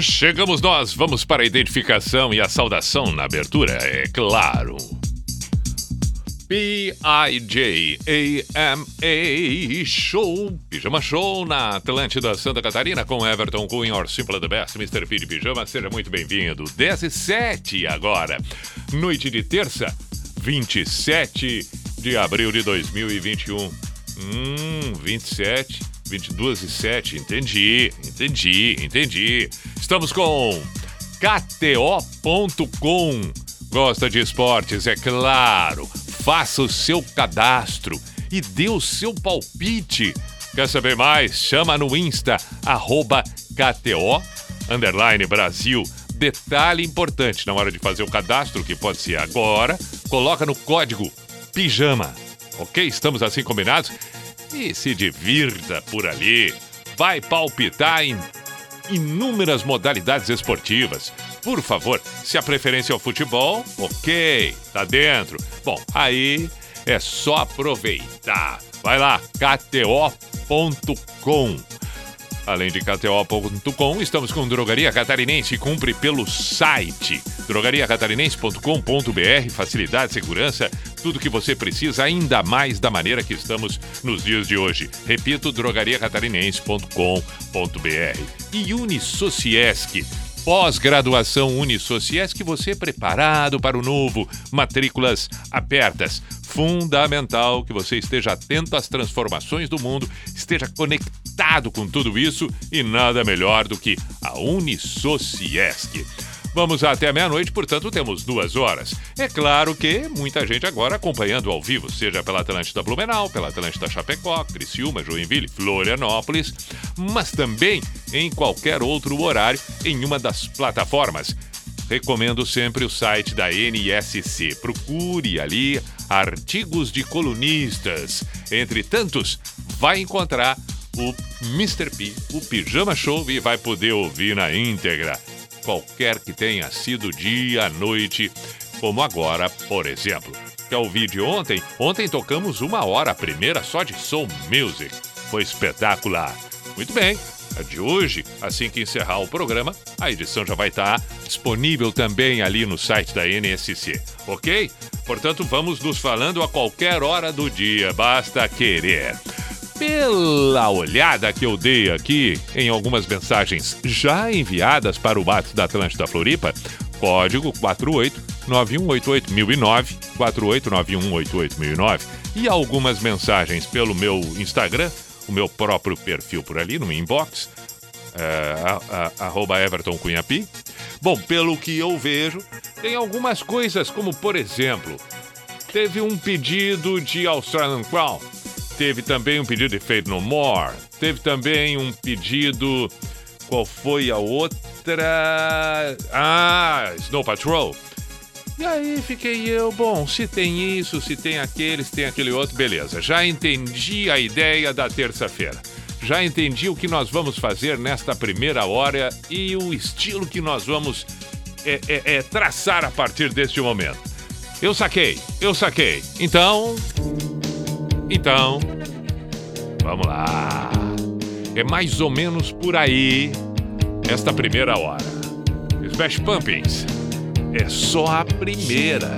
Chegamos nós, vamos para a identificação e a saudação na abertura, é claro. P-I-J-A-M-A Show, Pijama Show na Atlântida Santa Catarina com Everton Cunha, or Simple the Best, Mr. P de Pijama, seja muito bem-vindo. 17 agora, noite de terça, 27 de abril de 2021. Hum, 27, 22 e 7, entendi, entendi, entendi. Estamos com KTO.com. Gosta de esportes, é claro. Faça o seu cadastro e dê o seu palpite. Quer saber mais? Chama no Insta, arroba KTO, underline Brasil. Detalhe importante na hora de fazer o cadastro, que pode ser agora, coloca no código PIJAMA. Ok? Estamos assim combinados? E se divirta por ali. Vai palpitar em inúmeras modalidades esportivas. Por favor, se a preferência é o futebol, ok, tá dentro. Bom, aí é só aproveitar. Vai lá, kto.com. Além de KTO.com, estamos com Drogaria Catarinense. Cumpre pelo site drogariacatarinense.com.br. Facilidade, segurança, tudo que você precisa, ainda mais da maneira que estamos nos dias de hoje. Repito, drogariacatarinense.com.br. E Unisociesc. Pós-graduação Unisociesc, você preparado para o novo. Matrículas abertas. Fundamental que você esteja atento às transformações do mundo, esteja conectado com tudo isso e nada melhor do que a Unisociesc. Vamos até meia-noite, portanto, temos duas horas. É claro que muita gente agora acompanhando ao vivo, seja pela Atlântida Blumenau, pela Atlântida Chapecó, Criciúma, Joinville, Florianópolis, mas também em qualquer outro horário em uma das plataformas. Recomendo sempre o site da NSC. Procure ali artigos de colunistas. Entre tantos, vai encontrar o Mr. P, o Pijama Show e vai poder ouvir na íntegra qualquer que tenha sido dia, noite, como agora, por exemplo. Quer ouvir de ontem? Ontem tocamos uma hora, a primeira só de Soul Music. Foi espetacular. Muito bem, a de hoje, assim que encerrar o programa, a edição já vai estar disponível também ali no site da NSC, ok? Portanto, vamos nos falando a qualquer hora do dia, basta querer pela olhada que eu dei aqui em algumas mensagens já enviadas para o Bate da Atlântida Floripa, código 489188009, 489188009 e algumas mensagens pelo meu Instagram, o meu próprio perfil por ali no inbox, a, arroba Everton Cunhapi. Bom, pelo que eu vejo, tem algumas coisas, como por exemplo, teve um pedido de Australian Crown Teve também um pedido de Fade No More. Teve também um pedido. Qual foi a outra? Ah, Snow Patrol. E aí fiquei eu, bom, se tem isso, se tem aquele, se tem aquele outro, beleza. Já entendi a ideia da terça-feira. Já entendi o que nós vamos fazer nesta primeira hora e o estilo que nós vamos é, é, é traçar a partir deste momento. Eu saquei, eu saquei. Então, então, vamos lá. É mais ou menos por aí esta primeira hora. Smash Pumpkins é só a primeira.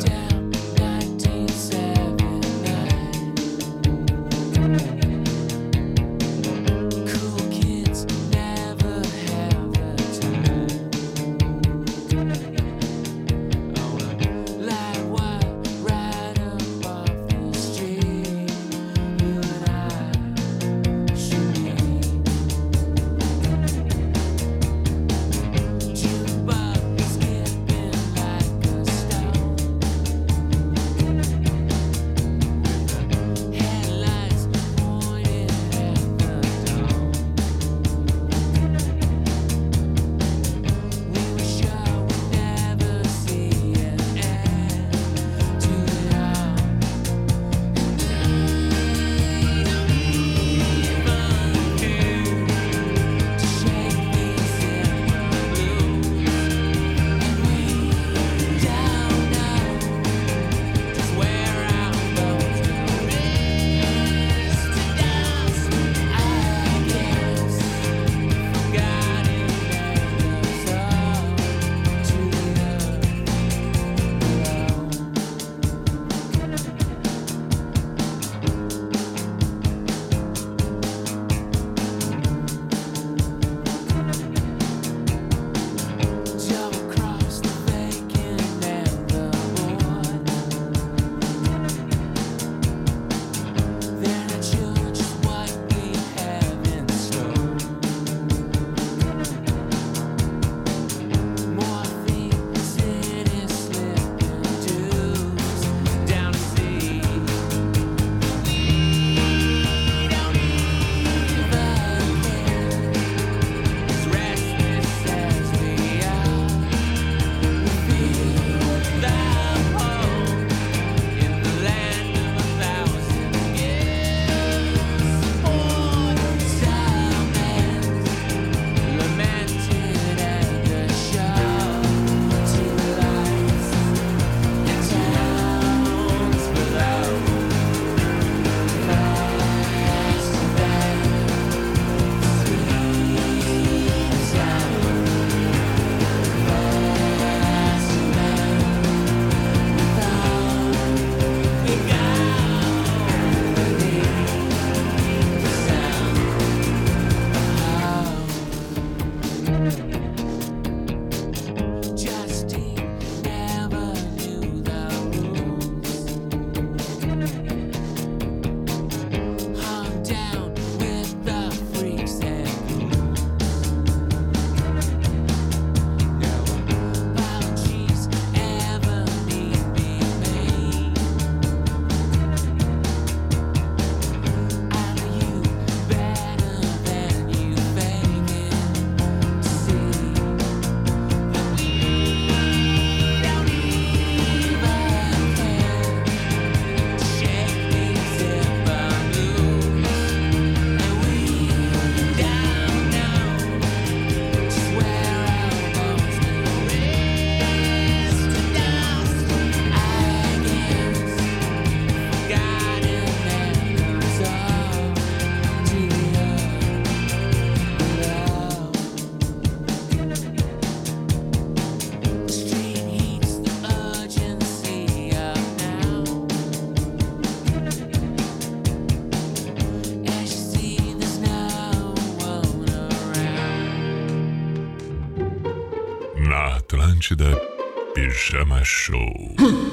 Pijama Show.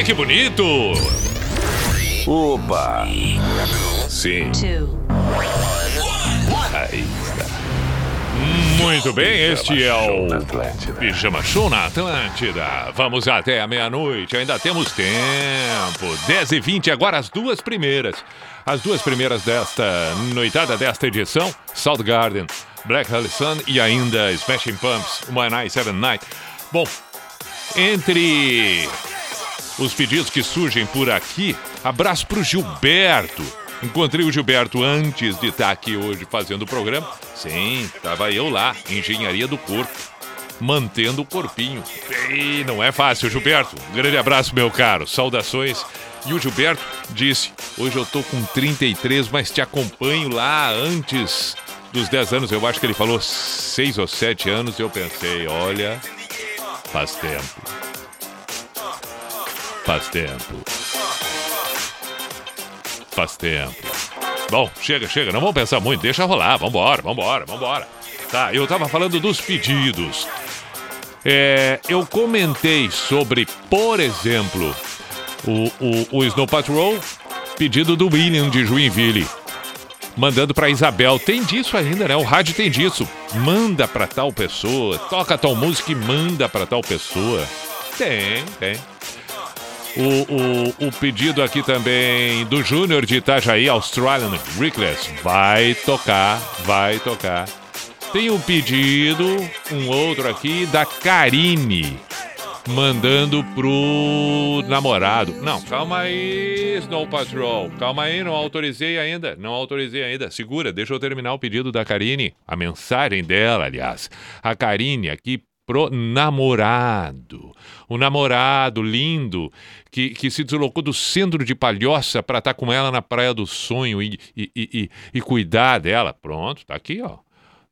aí que bonito! Opa! Sim. Aí está. Muito bem, este é o Pijama Show na Atlântida. Vamos até a meia-noite, ainda temos tempo. 10 e 20 agora as duas primeiras. As duas primeiras desta noitada, desta edição: South Garden, Black Hole Sun e ainda Smashing Pumps, One Night, Seven Night. Bom, entre os pedidos que surgem por aqui, abraço pro Gilberto. Encontrei o Gilberto antes de estar aqui hoje fazendo o programa. Sim, estava eu lá, engenharia do corpo, mantendo o corpinho. E não é fácil, Gilberto. Um grande abraço, meu caro. Saudações. E o Gilberto disse: Hoje eu tô com 33, mas te acompanho lá antes dos 10 anos. Eu acho que ele falou 6 ou 7 anos. Eu pensei: Olha, faz tempo. Faz tempo. Faz tempo. Bom, chega, chega, não vamos pensar muito, deixa rolar, vambora, vambora, vambora. Tá, eu tava falando dos pedidos. É, eu comentei sobre, por exemplo, o, o, o Snow Patrol, pedido do William de Joinville. Mandando pra Isabel. Tem disso ainda, né? O rádio tem disso. Manda pra tal pessoa, toca tal música e manda pra tal pessoa. Tem, tem. O, o, o pedido aqui também do Júnior de Itajaí, Australian Reckless. Vai tocar, vai tocar. Tem um pedido, um outro aqui, da Karine, mandando pro namorado. Não, calma aí, Snow Patrol. Calma aí, não autorizei ainda. Não autorizei ainda. Segura, deixa eu terminar o pedido da Karine. A mensagem dela, aliás. A Karine aqui pro namorado. O namorado lindo que, que se deslocou do centro de Palhoça para estar tá com ela na Praia do Sonho e, e, e, e, cuidar dela. Pronto, tá aqui, ó.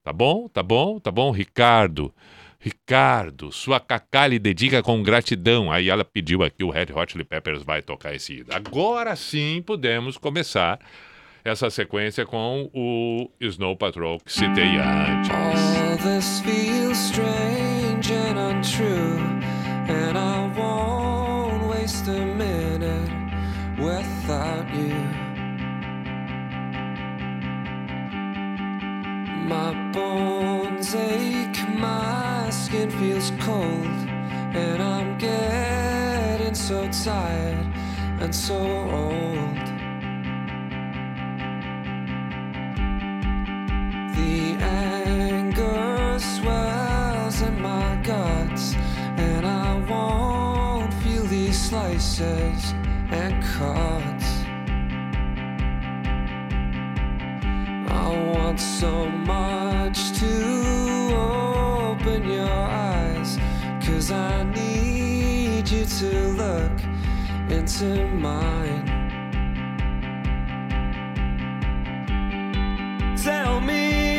Tá bom, tá bom, tá bom, Ricardo. Ricardo, sua cacá lhe dedica com gratidão. Aí ela pediu aqui, o Red Hot Chili Peppers vai tocar esse. Agora sim podemos começar essa sequência com o Snow Patrol que citei antes. This feels strange and untrue, and I won't waste a minute without you. My bones ache, my skin feels cold, and I'm getting so tired and so old. The anger swells in my guts, and I won't feel these slices and cuts. I want so much to open your eyes, cause I need you to look into mine. Tell me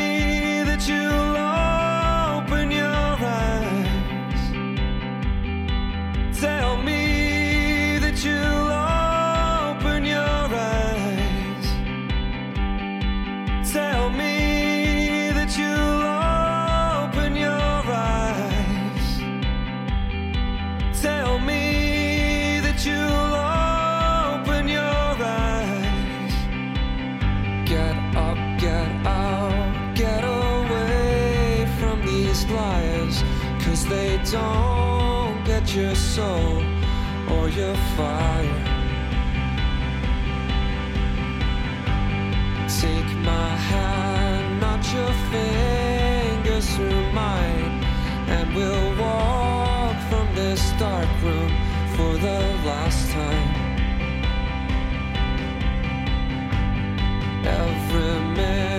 don't get your soul or your fire. Take my hand, not your fingers through mine, and we'll walk from this dark room for the last time. Every minute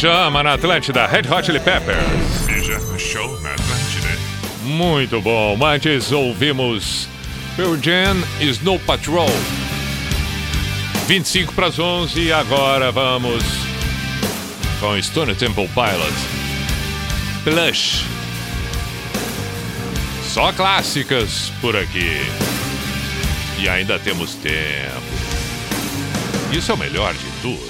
chama na Atlântida, Red Hot Chili Peppers. Show na Atlântida. Muito bom, antes ouvimos Pearl Jam Snow Patrol. 25 para as 11, agora vamos com Stone Temple Pilots. Plush. Só clássicas por aqui. E ainda temos tempo. Isso é o melhor de tudo.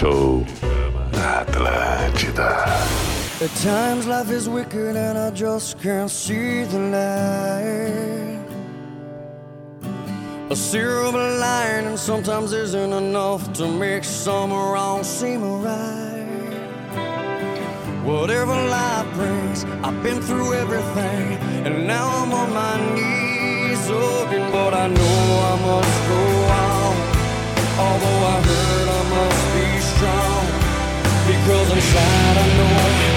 Show Atlântida. At times life is wicked and I just can't see the light. A silver lining sometimes isn't enough to make some wrong seem right. Whatever life brings, I've been through everything, and now I'm on my knees looking, but I know I must go on. Although I hurt, I must girls inside, I know.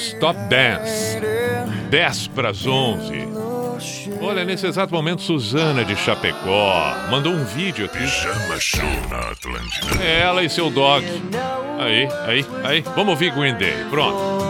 News Top 10. 10 para as 11. Olha, nesse exato momento, Suzana de Chapecó mandou um vídeo aqui. Pijama show na Atlântida. Ela e seu dog. Aí, aí, aí. Vamos ouvir Green Day. Pronto.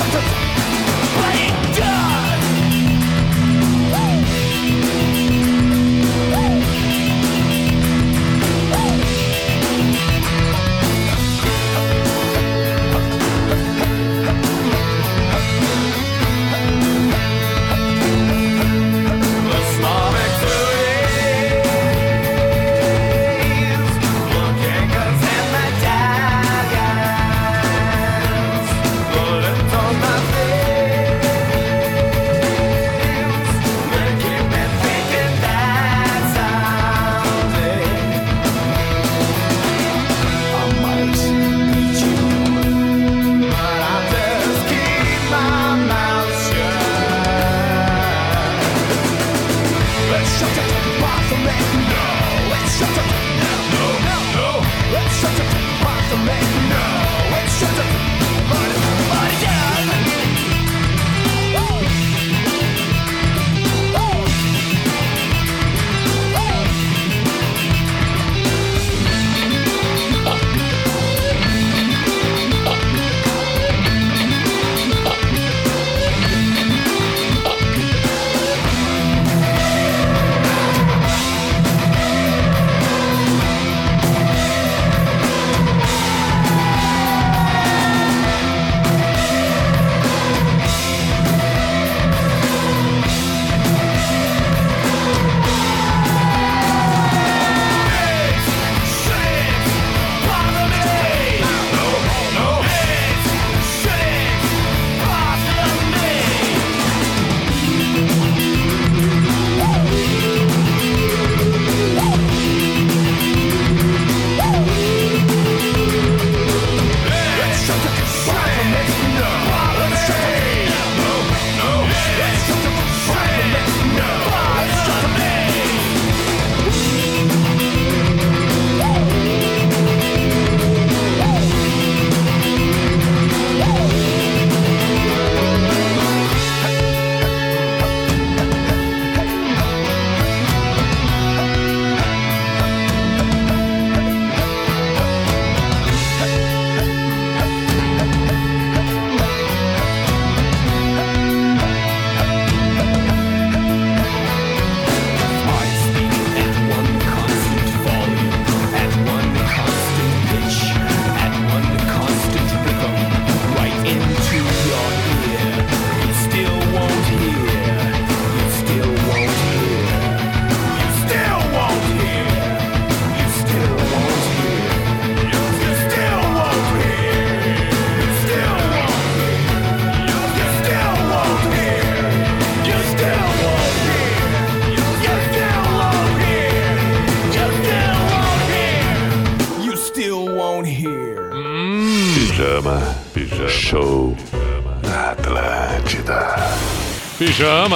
You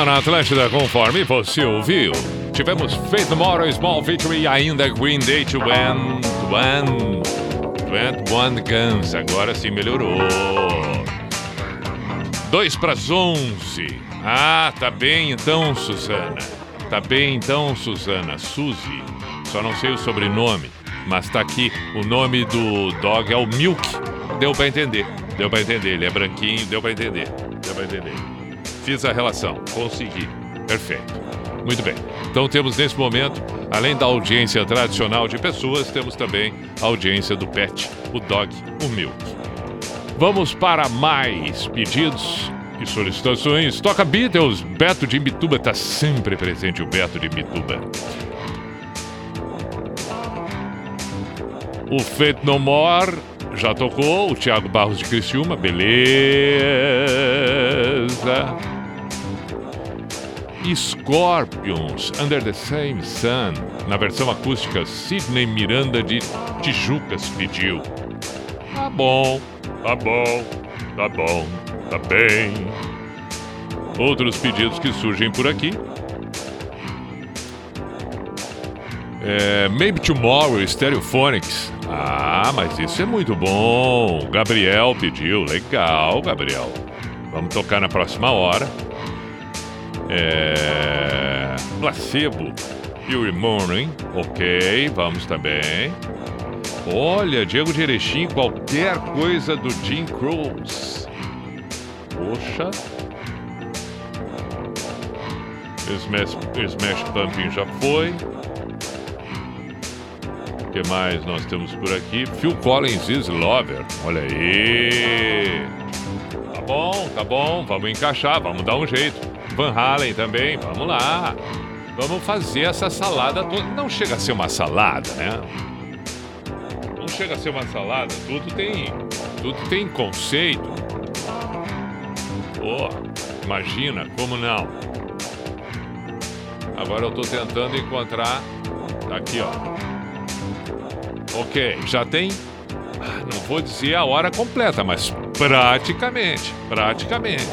Na Atlântida, conforme você ouviu. Tivemos Faith More, Small Victory e ainda Green Day to When, When, 21 Guns, agora sim melhorou. 2 para as 11. Ah, tá bem então, Suzana. Tá bem então, Suzana. Suzy. Só não sei o sobrenome, mas tá aqui. O nome do dog é o Milk. Deu para entender. Deu para entender. Ele é branquinho, deu para entender. Deu para entender. Fiz a relação, consegui. Perfeito. Muito bem. Então temos nesse momento, além da audiência tradicional de pessoas, temos também a audiência do pet, o dog, o Milk. Vamos para mais pedidos e solicitações. Toca Beatles, Beto de Imbituba, tá sempre presente o Beto de Imbituba. O Fate No More já tocou, o Thiago Barros de Criciúma, beleza. Scorpions, Under the Same Sun, na versão acústica, Sidney Miranda de Tijucas pediu. Tá bom, tá bom, tá bom, tá bem. Outros pedidos que surgem por aqui. É, Maybe Tomorrow, Stereophonics. Ah, mas isso é muito bom. Gabriel pediu. Legal, Gabriel. Vamos tocar na próxima hora. É... Placebo. Fury Morning. Ok, vamos também. Olha, Diego de Erechim, qualquer coisa do Jim Croce. Poxa. Smash, Smash Pumping já foi. O que mais nós temos por aqui? Phil Collins is Lover. Olha aí. Tá bom, tá bom. Vamos encaixar, vamos dar um jeito. Van Halen também, vamos lá. Vamos fazer essa salada toda. Não chega a ser uma salada, né? Não chega a ser uma salada. Tudo tem, tudo tem conceito. Pô, imagina, como não? Agora eu tô tentando encontrar. Tá aqui, ó. Ok, já tem. ah, Não vou dizer a hora completa, mas praticamente, praticamente.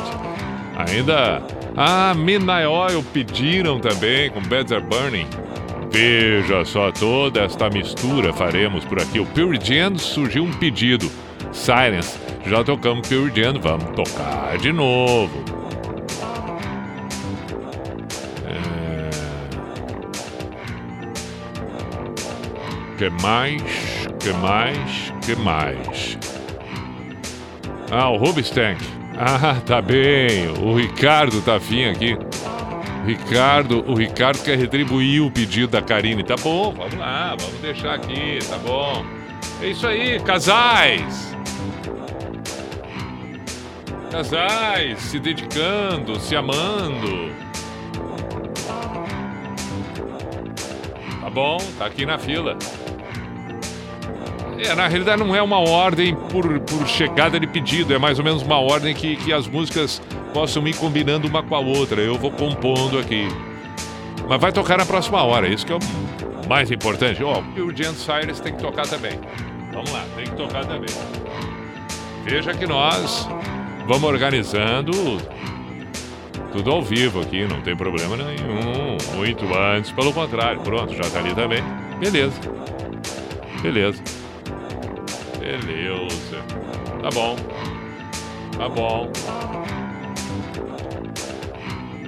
Ainda ah, Midnight Oil pediram também com Are Burning. Veja só toda esta mistura faremos por aqui. O Pure Jam surgiu um pedido. Silence. Já tocamos Pure Jam, vamos tocar de novo. É... Que mais? Que mais? Que mais? Ah, o Rubistank. Ah, tá bem. O Ricardo tá afim aqui. Ricardo, o Ricardo quer retribuir o pedido da Karine. Tá bom, vamos lá, vamos deixar aqui, tá bom. É isso aí, casais. Casais se dedicando, se amando. Tá bom, tá aqui na fila. É, na realidade não é uma ordem por, por chegada de pedido, é mais ou menos uma ordem que, que as músicas possam ir combinando uma com a outra. Eu vou compondo aqui. Mas vai tocar na próxima hora, isso que é o mais importante. Ó, oh, o Jan Cyrus tem que tocar também. Vamos lá, tem que tocar também. Veja que nós vamos organizando tudo ao vivo aqui, não tem problema nenhum. Muito antes, pelo contrário. Pronto, já tá ali também. Beleza. Beleza. Beleza. Tá bom. Tá bom.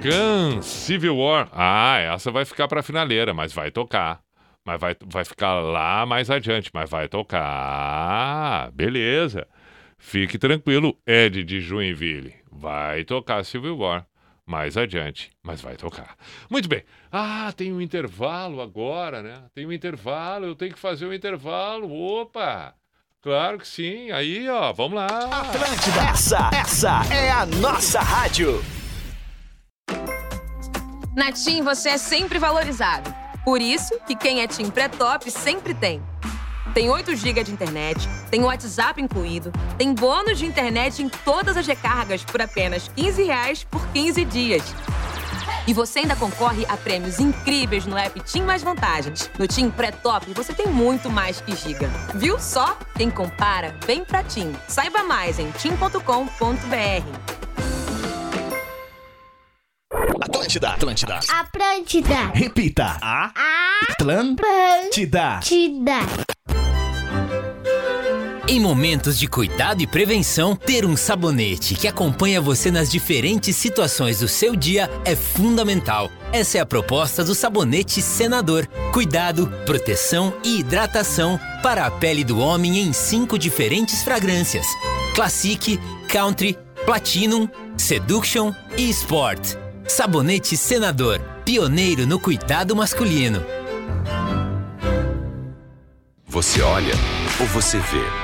Gun Civil War. Ah, essa vai ficar pra finaleira, mas vai tocar. Mas vai, vai ficar lá mais adiante, mas vai tocar. Beleza. Fique tranquilo, Ed de Joinville. Vai tocar Civil War mais adiante, mas vai tocar. Muito bem. Ah, tem um intervalo agora, né? Tem um intervalo, eu tenho que fazer o um intervalo. Opa! Claro que sim. Aí, ó, vamos lá. Atlântida, essa, essa é a nossa rádio. Na TIM você é sempre valorizado. Por isso que quem é TIM pré-top sempre tem. Tem 8 GB de internet, tem WhatsApp incluído, tem bônus de internet em todas as recargas por apenas 15 reais por 15 dias. E você ainda concorre a prêmios incríveis no app Tim Mais Vantagens. No Tim Pré-Top você tem muito mais que giga. Viu só? Quem compara, vem pra Tim. Saiba mais em tim.com.br. Atlântida, Atlântida. Atlântida. Repita. A Atlântida. Atlântida. Em momentos de cuidado e prevenção, ter um sabonete que acompanha você nas diferentes situações do seu dia é fundamental. Essa é a proposta do sabonete Senador. Cuidado, proteção e hidratação para a pele do homem em cinco diferentes fragrâncias: Classic, Country, Platinum, Seduction e Sport. Sabonete Senador, pioneiro no cuidado masculino. Você olha ou você vê?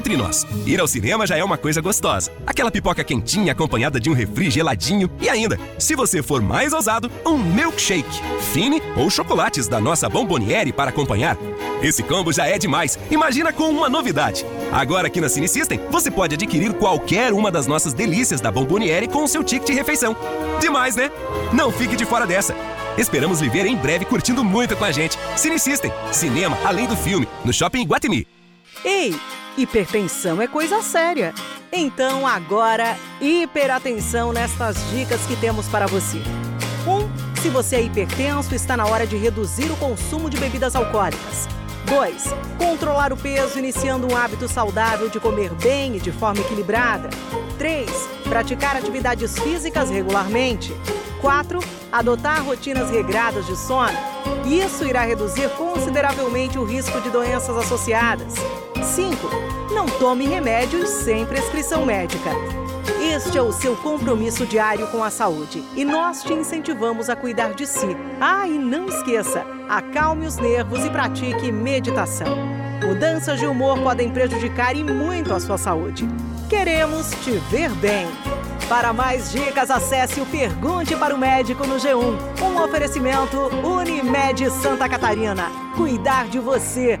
Entre nós, ir ao cinema já é uma coisa gostosa. Aquela pipoca quentinha acompanhada de um refri geladinho e ainda, se você for mais ousado, um milkshake, fine ou chocolates da nossa Bomboniere para acompanhar. Esse combo já é demais. Imagina com uma novidade. Agora aqui na Cine System, você pode adquirir qualquer uma das nossas delícias da Bomboniere com o seu ticket de refeição. Demais, né? Não fique de fora dessa. Esperamos lhe ver em breve curtindo muito com a gente. Cine System, cinema além do filme, no Shopping Guatemi. Ei, hipertensão é coisa séria. Então agora, hiperatenção nestas dicas que temos para você. 1. Um, se você é hipertenso, está na hora de reduzir o consumo de bebidas alcoólicas. 2. Controlar o peso iniciando um hábito saudável de comer bem e de forma equilibrada. 3. Praticar atividades físicas regularmente. 4. Adotar rotinas regradas de sono. Isso irá reduzir consideravelmente o risco de doenças associadas. 5. Não tome remédios sem prescrição médica. Este é o seu compromisso diário com a saúde e nós te incentivamos a cuidar de si. Ah, e não esqueça, acalme os nervos e pratique meditação. Mudanças de humor podem prejudicar e muito a sua saúde. Queremos te ver bem. Para mais dicas, acesse o Pergunte para o Médico no G1. Um oferecimento Unimed Santa Catarina. Cuidar de você.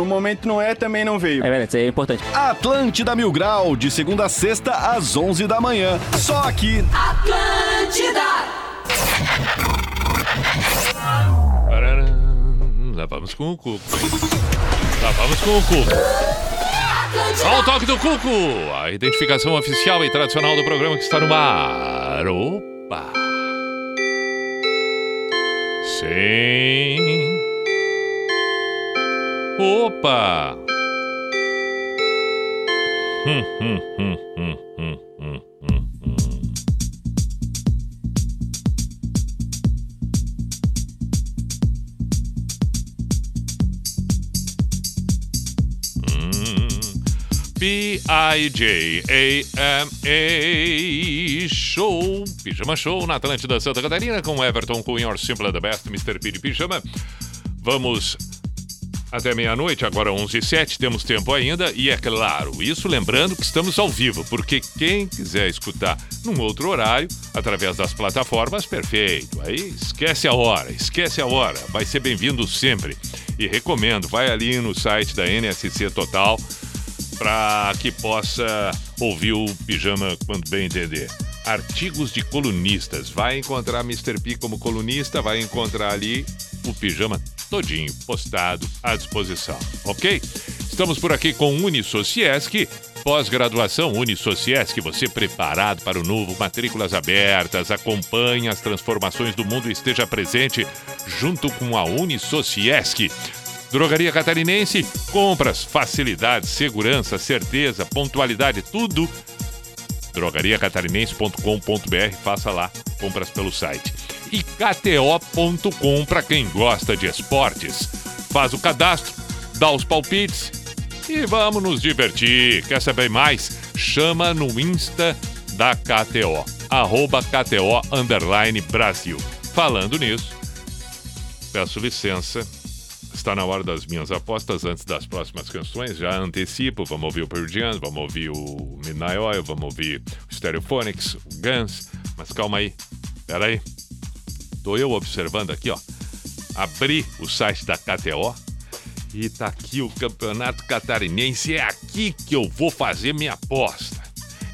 no momento não é, também não veio. É verdade, isso é importante. Atlântida Mil Grau, de segunda a sexta, às 11 da manhã. Só aqui. Atlântida! Lá vamos com o Cuco. Lá vamos com o Cuco. Olha o toque do Cuco! A identificação oficial e tradicional do programa que está no ar. Opa! Sim. Opa! Hum, hum, hum, hum, hum, hum, hum, hum. P-I-J-A-M-A Show, Pijama Show na Atlântida Santa Catarina com Everton Cunha, Simple the Best, Mr. P de Pijama. Vamos até meia-noite, agora 11 h 07 temos tempo ainda. E é claro, isso lembrando que estamos ao vivo, porque quem quiser escutar num outro horário, através das plataformas, perfeito. Aí esquece a hora, esquece a hora. Vai ser bem-vindo sempre. E recomendo, vai ali no site da NSC Total para que possa ouvir o pijama quando bem entender. Artigos de colunistas. Vai encontrar Mr. P como colunista, vai encontrar ali o pijama todinho postado à disposição, ok? Estamos por aqui com Unisociesc, pós-graduação Unisociesc, você preparado para o novo, matrículas abertas, acompanhe as transformações do mundo e esteja presente junto com a Unisociesc. Drogaria Catarinense, compras, facilidade, segurança, certeza, pontualidade, tudo. drogariacatarinense.com.br, faça lá compras pelo site. E KTO.com para quem gosta de esportes. Faz o cadastro, dá os palpites e vamos nos divertir. Quer saber mais? chama no Insta da KTO, arroba KTO Underline Brasil. Falando nisso, peço licença, está na hora das minhas apostas. Antes das próximas canções, já antecipo, vamos ouvir o Pearl vamos ouvir o Midnight Oil, vamos ouvir o Stereophonics, o Guns, mas calma aí, pera aí, tô eu observando aqui, ó, abri o site da KTO e tá aqui o Campeonato Catarinense, é aqui que eu vou fazer minha aposta,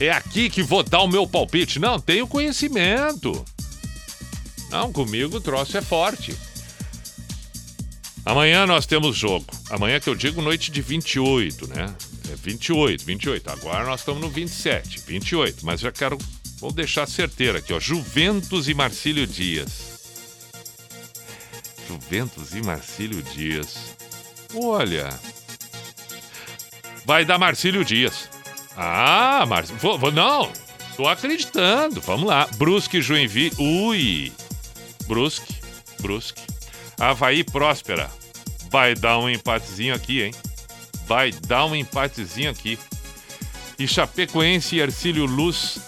é aqui que vou dar o meu palpite, não, tenho conhecimento, não, comigo o troço é forte. Amanhã nós temos jogo. Amanhã que eu digo noite de 28, né? É 28, 28. Agora nós estamos no 27, 28. Mas já quero. Vou deixar certeiro aqui, ó. Juventus e Marcílio Dias. Juventus e Marcílio Dias. Olha. Vai dar Marcílio Dias. Ah, Marcílio. Não, tô acreditando. Vamos lá. Brusque, Joinville. Ui. Brusque, Brusque. Havaí Próspera. Vai dar um empatezinho aqui, hein? Vai dar um empatezinho aqui. E Chapecoense e Ercílio Luz.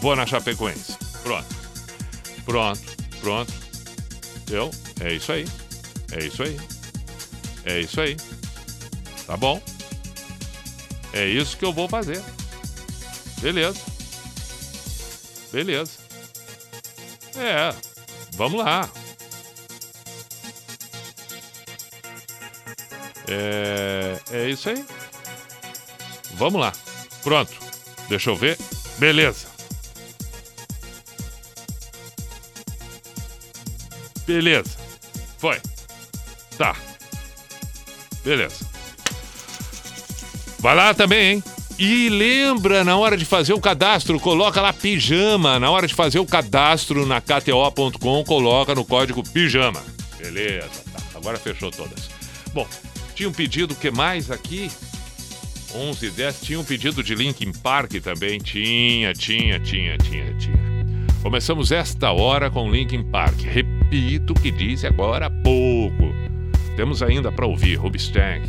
Vou na Chapecoense. Pronto. Pronto, pronto. Eu? É isso aí. É isso aí. É isso aí. Tá bom? É isso que eu vou fazer. Beleza. Beleza. É. Vamos lá. É, é isso aí. Vamos lá. Pronto. Deixa eu ver. Beleza. Beleza. Foi. Tá. Beleza. Vai lá também, hein? E lembra, na hora de fazer o cadastro, coloca lá pijama. Na hora de fazer o cadastro na KTO.com, coloca no código pijama. Beleza, tá. Agora fechou todas. Bom, tinha um pedido que mais aqui? 11 e 10. Tinha um pedido de Linkin Park também. Tinha, tinha, tinha, tinha, tinha. Começamos esta hora com Linkin Park. Repito o que disse agora há pouco. Temos ainda para ouvir Rubstank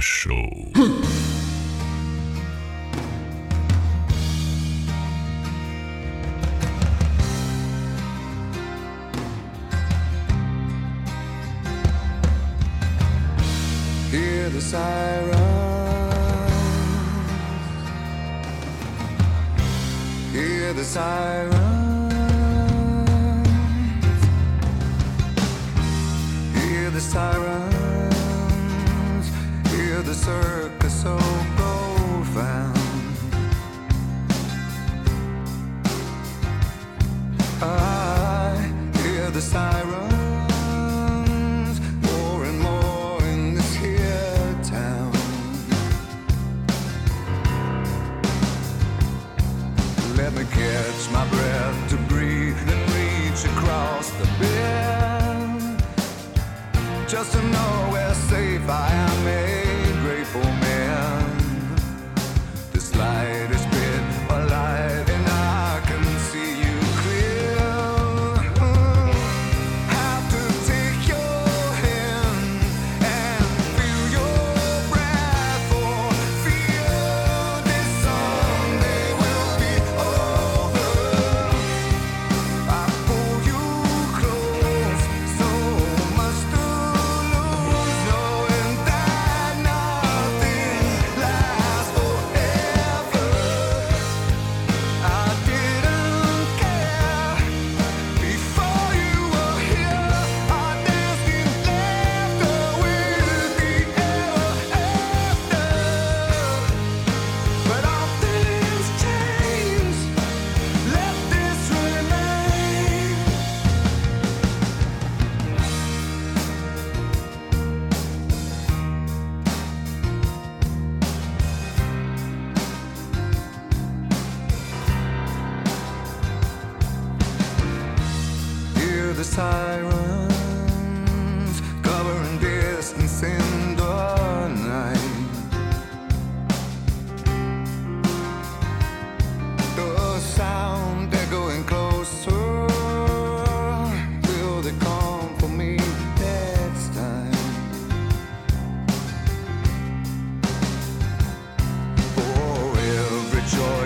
Show.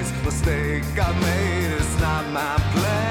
choice mistake I made. It's not my plan.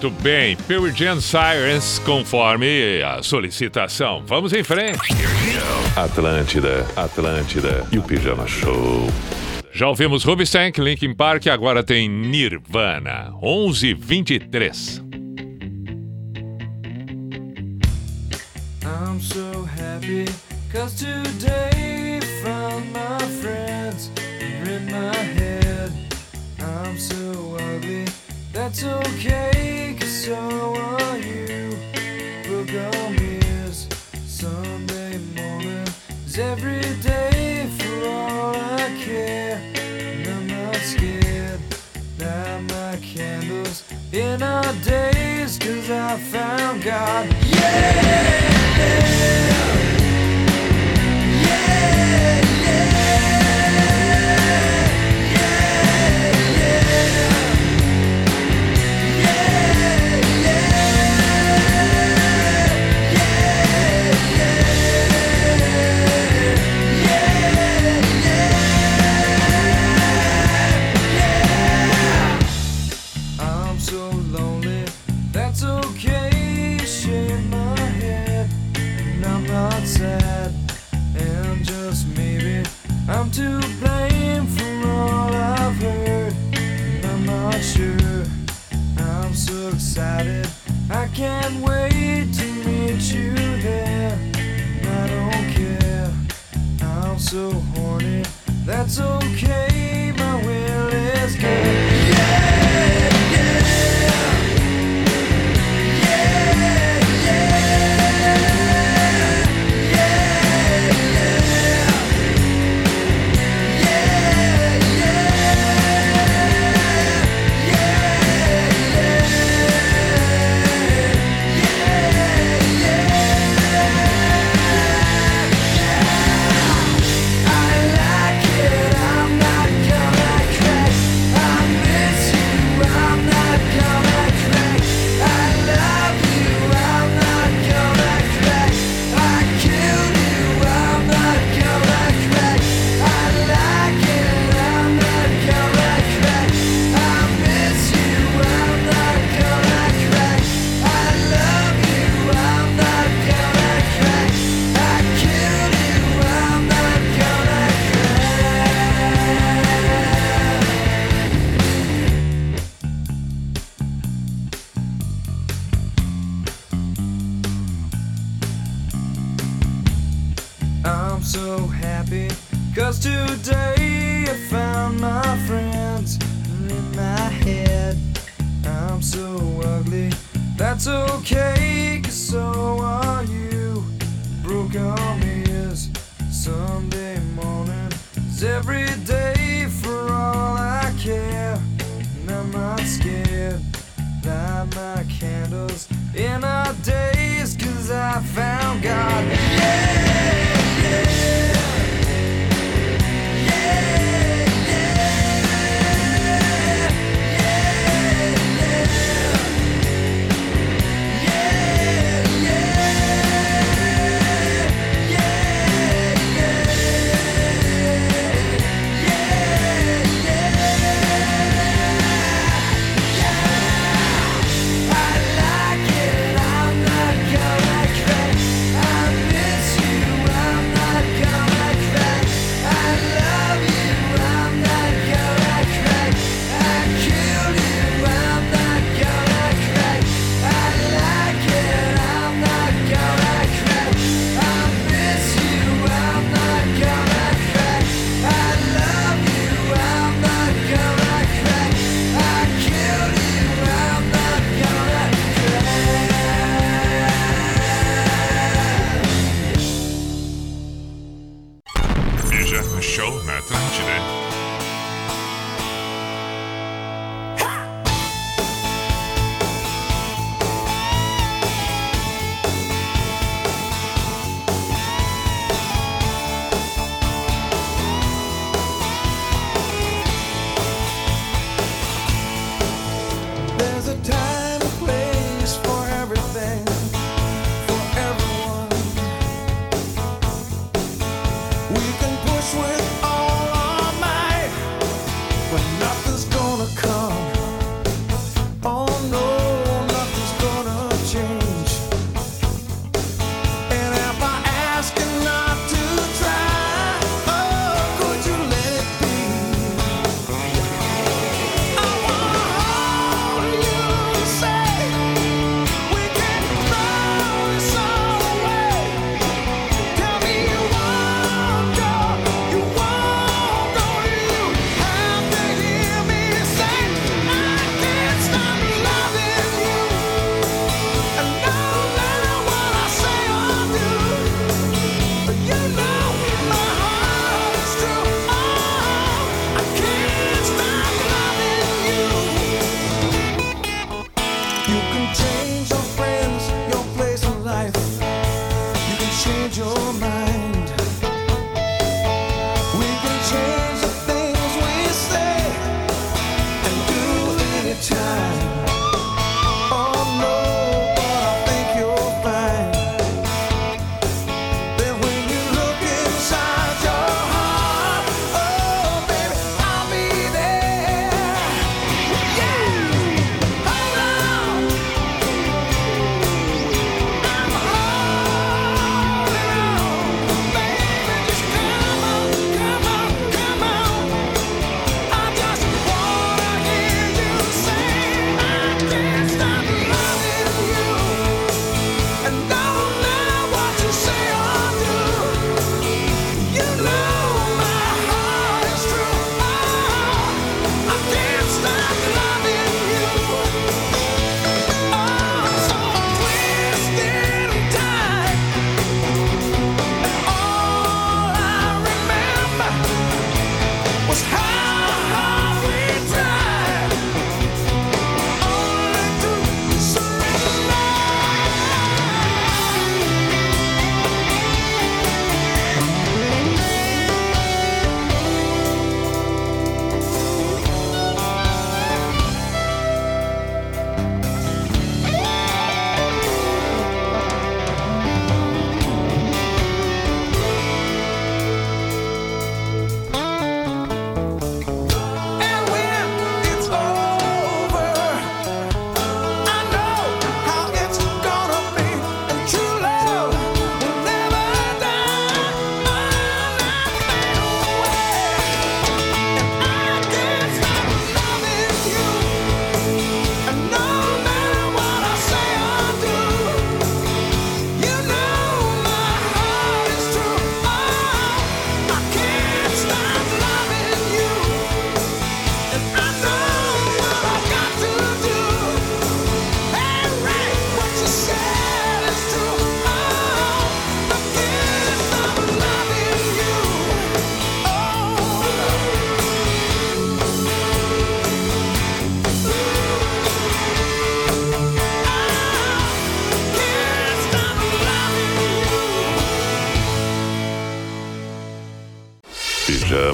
Muito bem, Pearl Jam Sirens, conforme a solicitação. Vamos em frente. Atlântida, Atlântida e o Pijama Show. Já ouvimos Ruby Linkin Park, agora tem Nirvana, 11:23. out my candles in our days, cause I found God. Yeah! Yeah!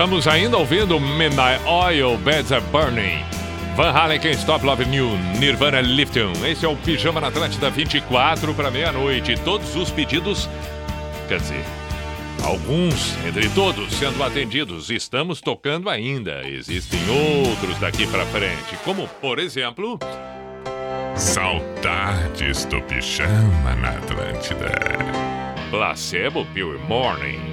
Estamos ainda ouvindo Midnight Oil, Beds Are Burning. Van Halen, Can't Stop Love, New, Nirvana, Lifton. Esse é o Pijama na Atlântida 24 para meia-noite. Todos os pedidos, quer dizer, alguns entre todos sendo atendidos. Estamos tocando ainda. Existem outros daqui para frente, como, por exemplo... Saudades do Pijama na Atlântida. Placebo Pure Morning.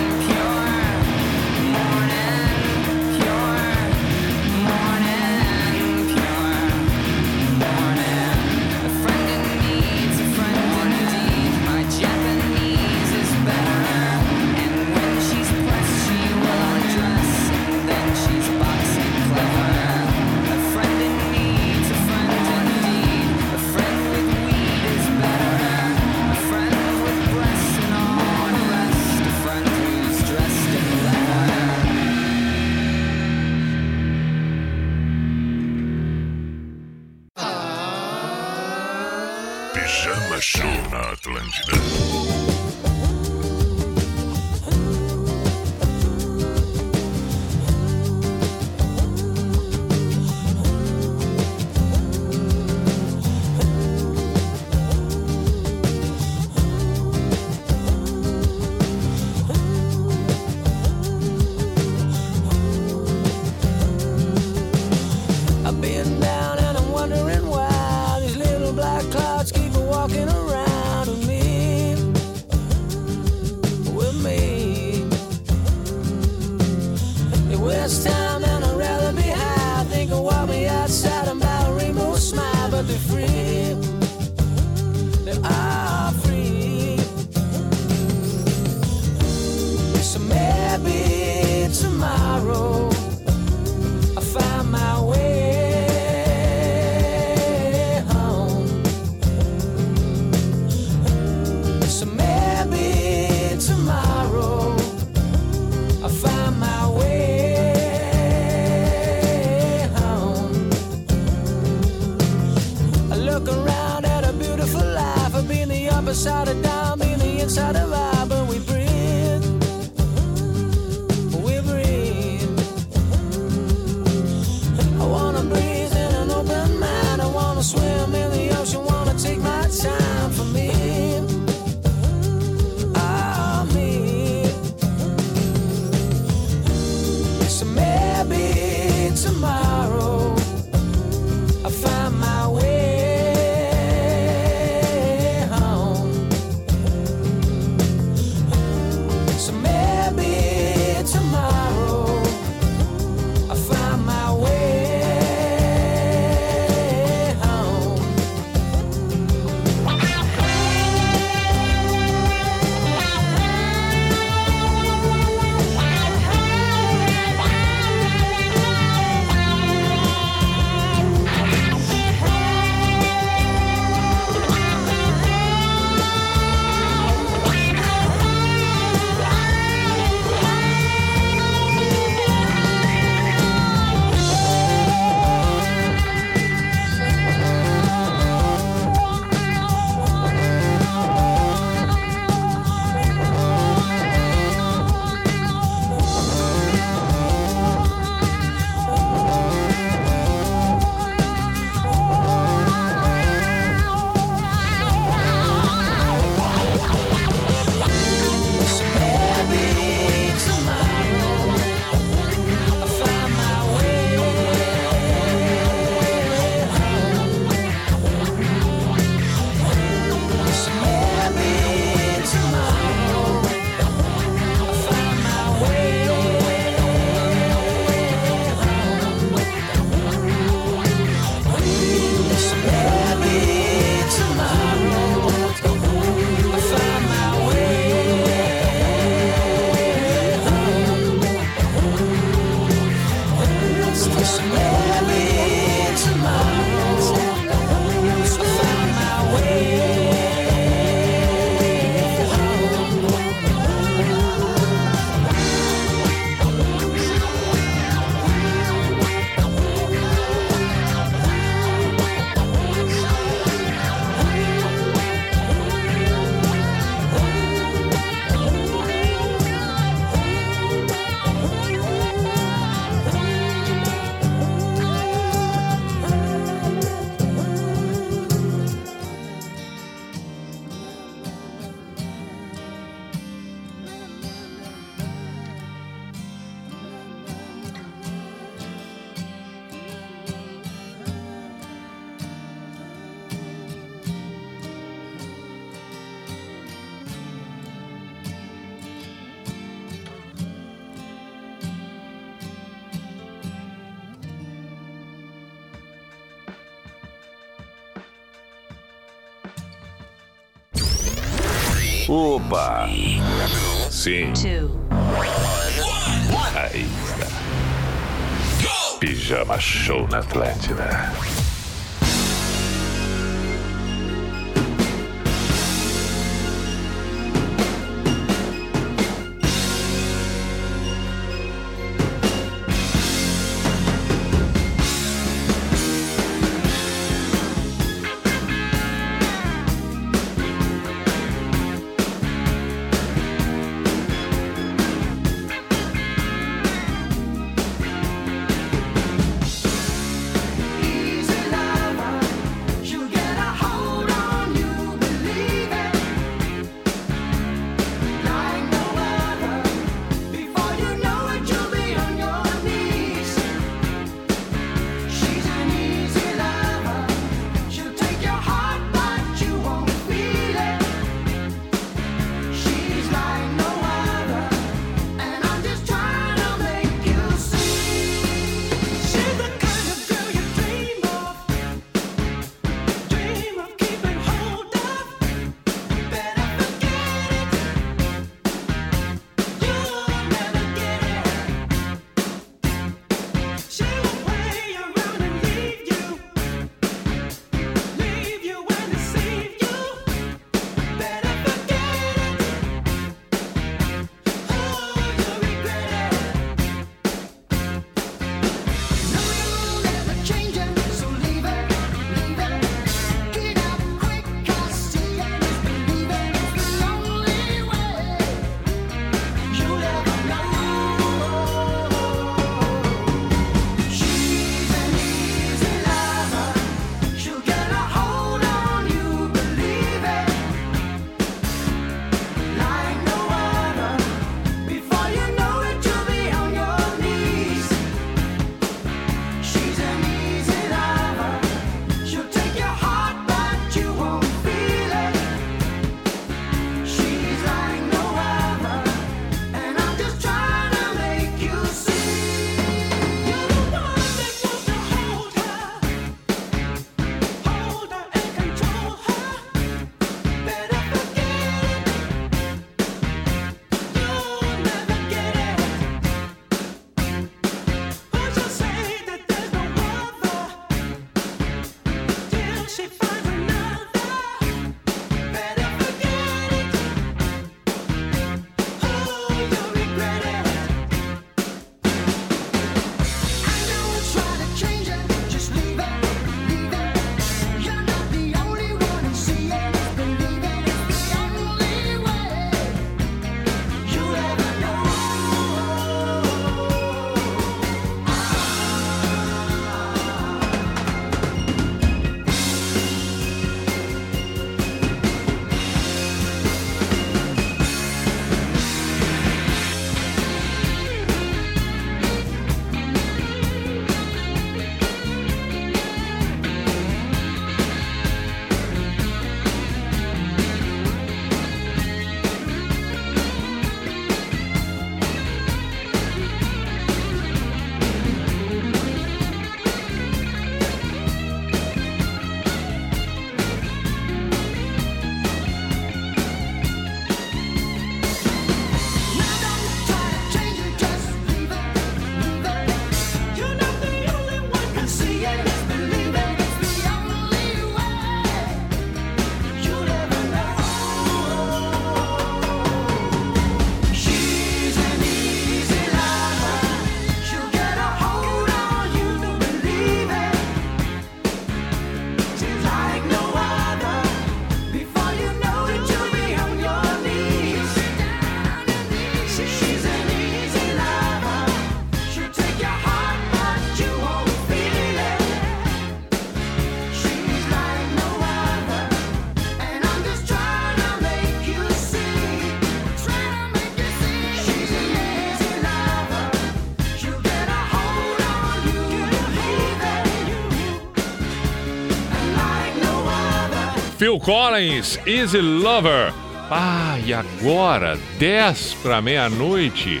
Phil Collins, Easy Lover. Ah, e agora, 10 para meia-noite.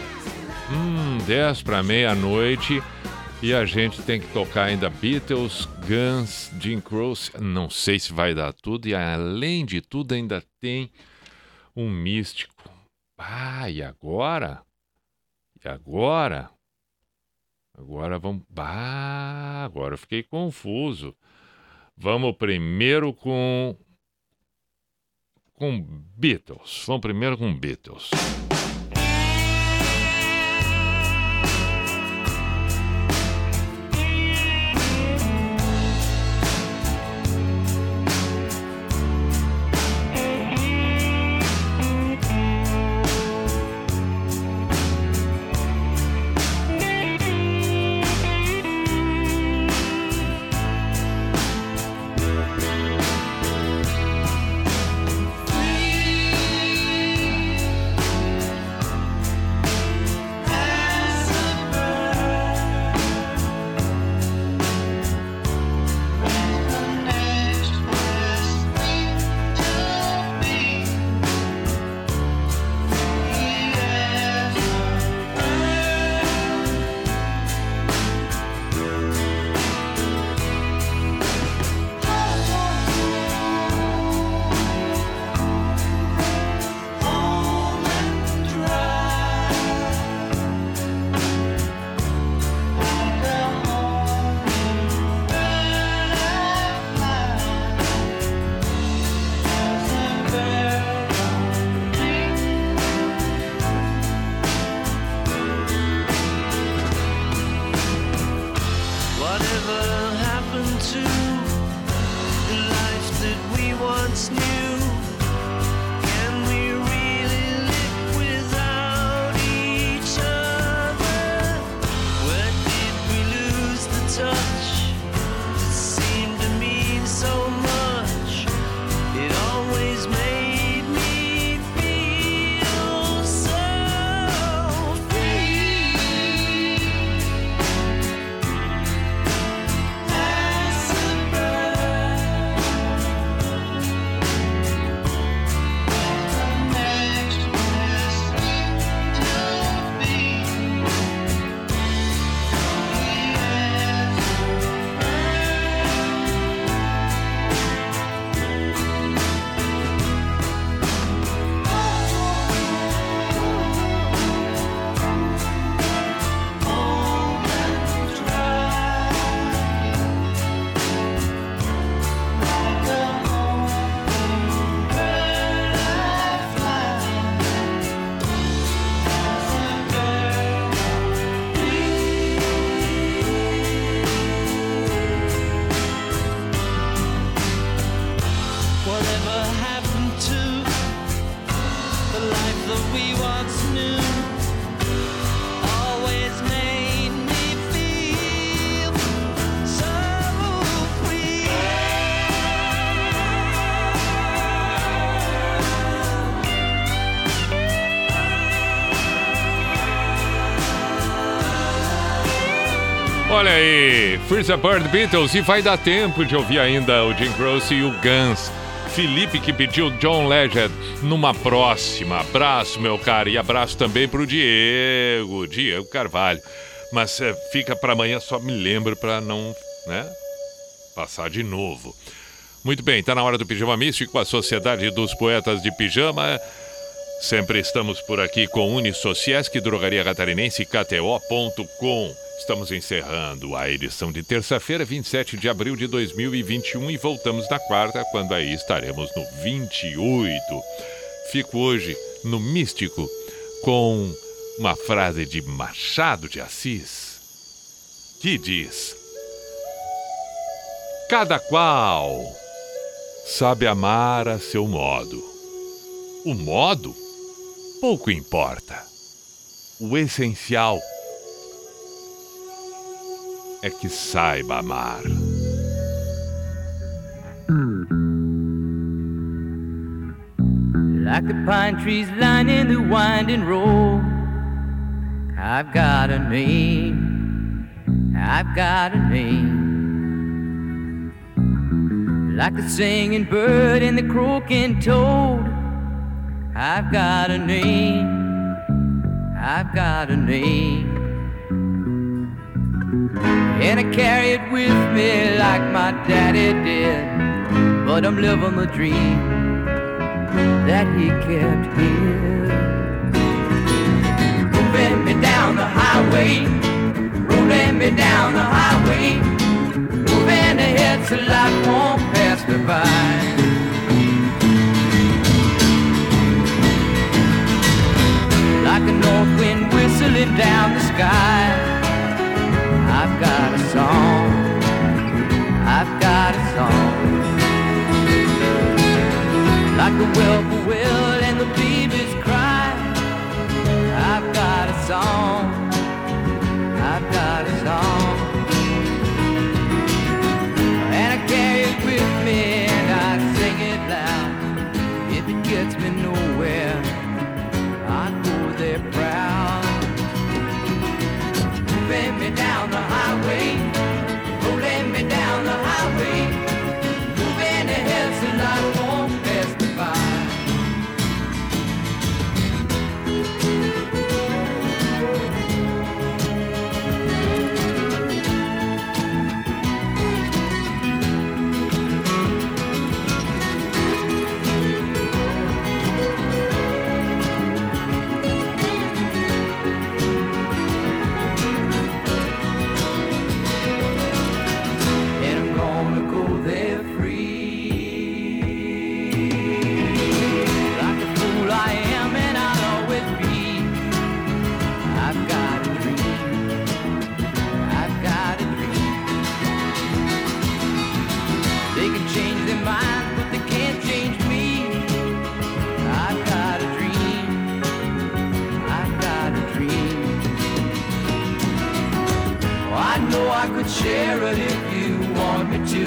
Hum, 10 para meia-noite. E a gente tem que tocar ainda Beatles, Guns, Jim Croce. Não sei se vai dar tudo. E além de tudo, ainda tem um místico. Ah, e agora? E agora? Agora vamos. Bah, agora eu fiquei confuso. Vamos primeiro com com Beatles. Vamos primeiro com Beatles. Freeza Bird Beatles e vai dar tempo de ouvir ainda o Jim Croce e o Guns. Felipe que pediu John Legend numa próxima. Abraço, meu cara, e abraço também pro Diego, Diego Carvalho. Mas eh, fica para amanhã, só me lembro para não, né, passar de novo. Muito bem, tá na hora do Pijama Místico, a Sociedade dos Poetas de Pijama. Sempre estamos por aqui com Unisociesc, Drogaria Catarinense KTO.com. Estamos encerrando a edição de terça-feira, 27 de abril de 2021 e voltamos na quarta, quando aí estaremos no 28. Fico hoje no Místico com uma frase de Machado de Assis que diz: Cada qual sabe amar a seu modo. O modo pouco importa. O essencial é que saiba amar. Like the pine trees lining the winding road, I've got a name. I've got a name. Like the singing bird and the croaking toad, I've got a name. I've got a name. And I carry it with me like my daddy did. But I'm living the dream. that he kept here. Moving me down the highway, rolling me down the highway, moving ahead so life won't pass me by. Like a north wind whistling down the sky, I've got a song. I've got a song. Like the whippoorwill and the cry. I've got a song. I've got a song. Highway, share it if you want me to.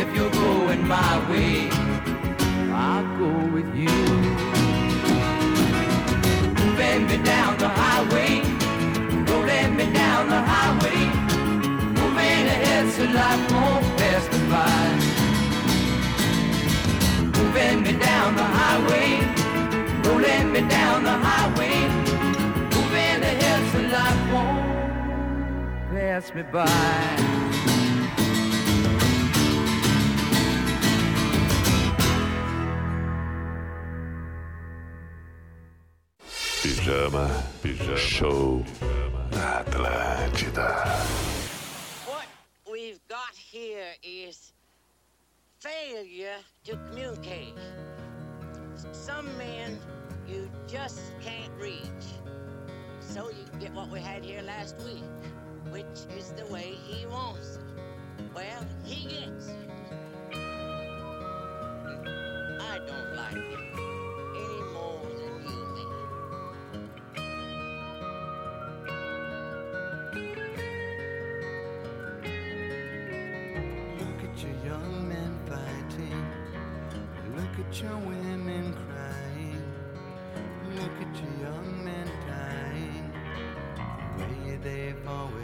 If you're going my way, I'll go with you. Moving me down the highway, rolling me down the highway, moving ahead so life won't pass me by. Moving me down the highway, rolling me down the highway, pass me by. Pijama, pijama, show na Atlântida. What we've got here is failure to communicate. Some men you just can't reach. So you get what we had here last week, which is the way he wants it. Well, he gets it. I don't like it any more than you may. Look at your young men fighting. Look at your women crying. Look at your young men dying. The way they've always